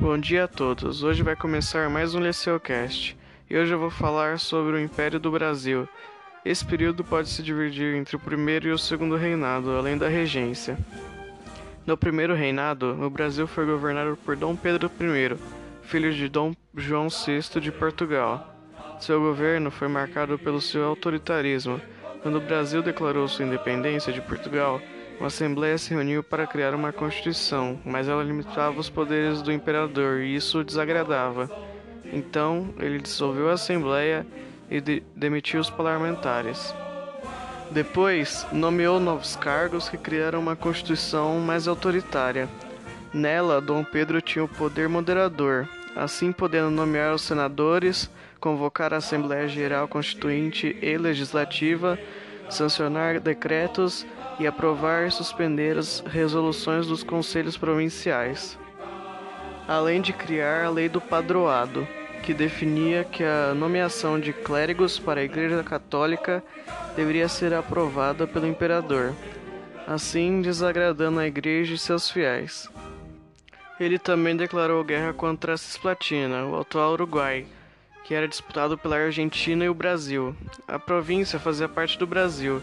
Bom dia a todos. Hoje vai começar mais um Leceucast. E hoje eu vou falar sobre o Império do Brasil. Esse período pode se dividir entre o primeiro e o segundo reinado, além da regência. No primeiro reinado, o Brasil foi governado por Dom Pedro I, filho de Dom João VI de Portugal. Seu governo foi marcado pelo seu autoritarismo. Quando o Brasil declarou sua independência de Portugal, uma assembleia se reuniu para criar uma constituição, mas ela limitava os poderes do imperador e isso o desagradava. Então, ele dissolveu a assembleia e de demitiu os parlamentares. Depois, nomeou novos cargos que criaram uma constituição mais autoritária. Nela, Dom Pedro tinha o poder moderador, assim podendo nomear os senadores, convocar a Assembleia Geral Constituinte e Legislativa, sancionar decretos e aprovar e suspender as resoluções dos conselhos provinciais. Além de criar a Lei do Padroado, que definia que a nomeação de clérigos para a Igreja Católica deveria ser aprovada pelo imperador, assim desagradando a Igreja e seus fiéis. Ele também declarou guerra contra a Cisplatina, o atual Uruguai, que era disputado pela Argentina e o Brasil. A província fazia parte do Brasil,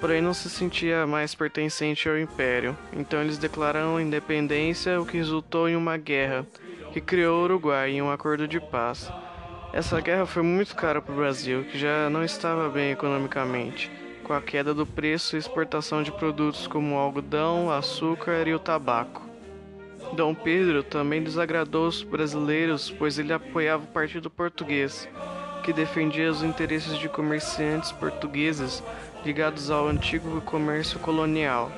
porém não se sentia mais pertencente ao império. Então eles declararam independência, o que resultou em uma guerra que criou o Uruguai em um acordo de paz. Essa guerra foi muito cara para o Brasil, que já não estava bem economicamente, com a queda do preço e exportação de produtos como o algodão, açúcar e o tabaco. Dom Pedro também desagradou os brasileiros, pois ele apoiava o Partido Português, que defendia os interesses de comerciantes portugueses ligados ao antigo comércio colonial.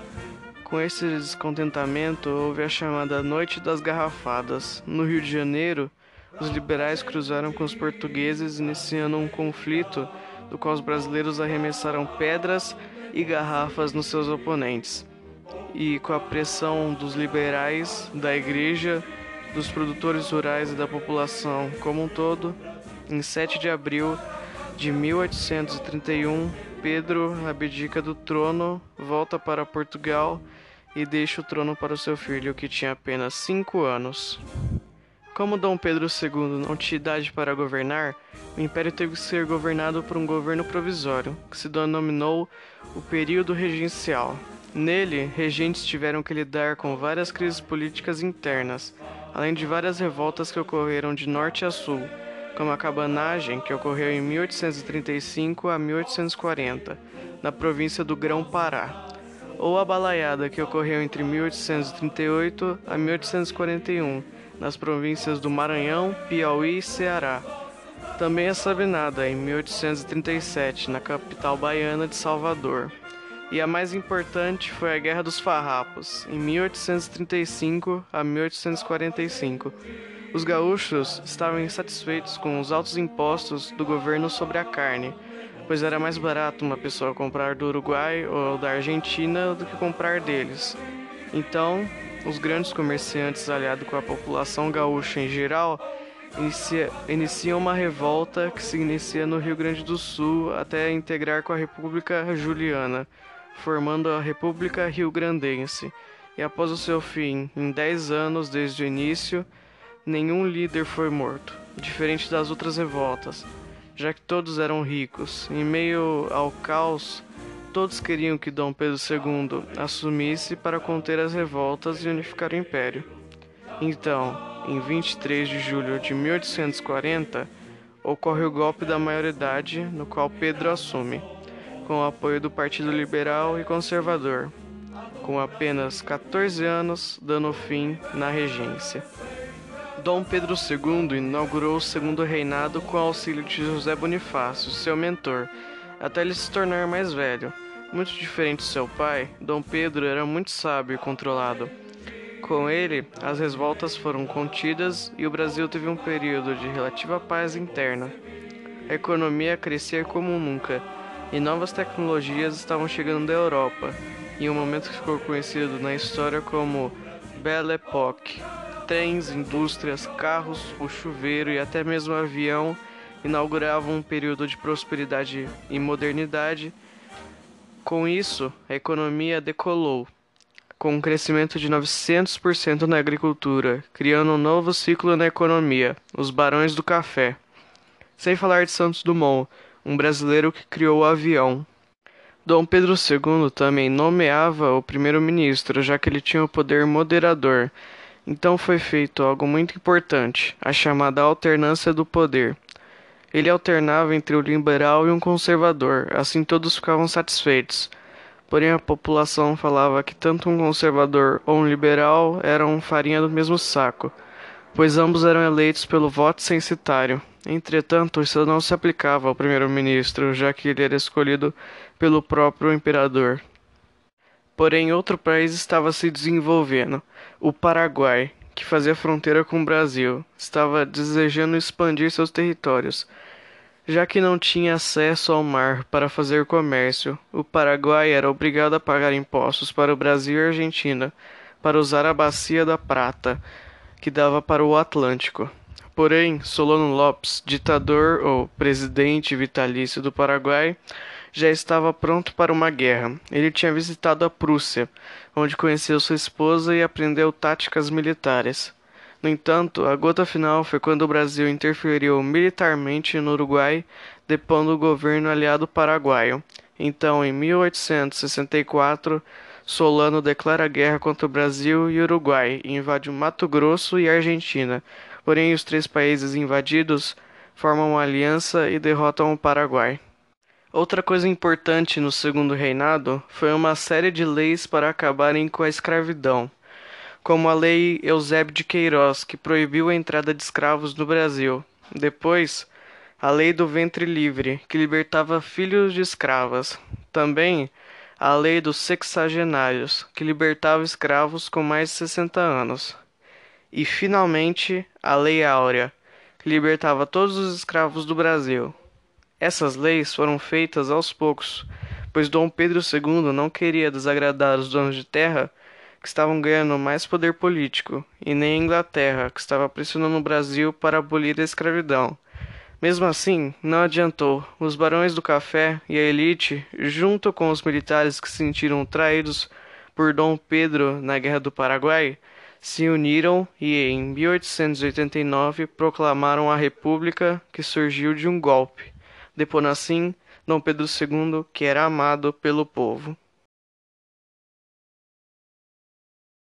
Com esse descontentamento, houve a chamada Noite das Garrafadas. No Rio de Janeiro, os liberais cruzaram com os portugueses, iniciando um conflito do qual os brasileiros arremessaram pedras e garrafas nos seus oponentes. E com a pressão dos liberais, da igreja, dos produtores rurais e da população como um todo, em 7 de abril de 1831, Pedro abdica do trono, volta para Portugal e deixa o trono para o seu filho, que tinha apenas cinco anos. Como Dom Pedro II não tinha idade para governar, o império teve que ser governado por um governo provisório, que se denominou o período regencial. Nele, regentes tiveram que lidar com várias crises políticas internas, além de várias revoltas que ocorreram de norte a sul, como a cabanagem, que ocorreu em 1835 a 1840, na província do Grão-Pará, ou a balaiada que ocorreu entre 1838 a 1841 nas províncias do Maranhão, Piauí e Ceará. Também a Sabinada em 1837 na capital baiana de Salvador. E a mais importante foi a Guerra dos Farrapos, em 1835 a 1845. Os gaúchos estavam insatisfeitos com os altos impostos do governo sobre a carne, pois era mais barato uma pessoa comprar do Uruguai ou da Argentina do que comprar deles. Então, os grandes comerciantes, aliados com a população gaúcha em geral, inicia, uma revolta que se inicia no Rio Grande do Sul até integrar com a República Juliana, formando a República Rio Grandense. E após o seu fim, em 10 anos desde o início, nenhum líder foi morto, diferente das outras revoltas já que todos eram ricos. Em meio ao caos, todos queriam que Dom Pedro II assumisse para conter as revoltas e unificar o império. Então, em 23 de julho de 1840, ocorre o golpe da maioridade, no qual Pedro assume, com o apoio do Partido Liberal e Conservador, com apenas 14 anos dando fim na regência. Dom Pedro II inaugurou o segundo reinado com auxílio de José Bonifácio, seu mentor, até ele se tornar mais velho. Muito diferente de seu pai, Dom Pedro era muito sábio e controlado. Com ele, as revoltas foram contidas e o Brasil teve um período de relativa paz interna. A economia crescia como nunca e novas tecnologias estavam chegando da Europa, em um momento que ficou conhecido na história como Belle Époque trens, indústrias, carros, o chuveiro e até mesmo o avião inauguravam um período de prosperidade e modernidade. Com isso, a economia decolou. com um crescimento de 900% na agricultura, criando um novo ciclo na economia, os Barões do Café. Sem falar de Santos Dumont, um brasileiro que criou o avião. Dom Pedro II também nomeava o primeiro-ministro, já que ele tinha o poder moderador. Então foi feito algo muito importante, a chamada alternância do poder. Ele alternava entre o liberal e um conservador, assim todos ficavam satisfeitos. Porém, a população falava que tanto um conservador ou um liberal eram farinha do mesmo saco, pois ambos eram eleitos pelo voto censitário. Entretanto, isso não se aplicava ao primeiro-ministro, já que ele era escolhido pelo próprio imperador. Porém, outro país estava se desenvolvendo, o Paraguai, que fazia fronteira com o Brasil, estava desejando expandir seus territórios. Já que não tinha acesso ao mar para fazer comércio, o Paraguai era obrigado a pagar impostos para o Brasil e Argentina para usar a Bacia da Prata, que dava para o Atlântico. Porém, Solano Lopes, ditador ou presidente vitalício do Paraguai, já estava pronto para uma guerra. Ele tinha visitado a Prússia, onde conheceu sua esposa e aprendeu táticas militares. No entanto, a gota final foi quando o Brasil interferiu militarmente no Uruguai, depondo o governo aliado paraguaio. Então, em 1864, Solano declara guerra contra o Brasil e Uruguai e invade Mato Grosso e Argentina, Porém, os três países invadidos formam uma aliança e derrotam o Paraguai. Outra coisa importante no segundo reinado foi uma série de leis para acabarem com a escravidão, como a Lei Eusébio de Queiroz, que proibiu a entrada de escravos no Brasil. Depois, a Lei do Ventre Livre, que libertava filhos de escravas. Também a Lei dos Sexagenários, que libertava escravos com mais de 60 anos. E, finalmente, a Lei Áurea, que libertava todos os escravos do Brasil. Essas leis foram feitas aos poucos, pois Dom Pedro II não queria desagradar os donos de terra que estavam ganhando mais poder político, e nem a Inglaterra, que estava pressionando o Brasil para abolir a escravidão. Mesmo assim, não adiantou. Os barões do café e a elite, junto com os militares que se sentiram traídos por Dom Pedro na Guerra do Paraguai, se uniram e em 1889 proclamaram a República que surgiu de um golpe, depondo assim Dom Pedro II, que era amado pelo povo.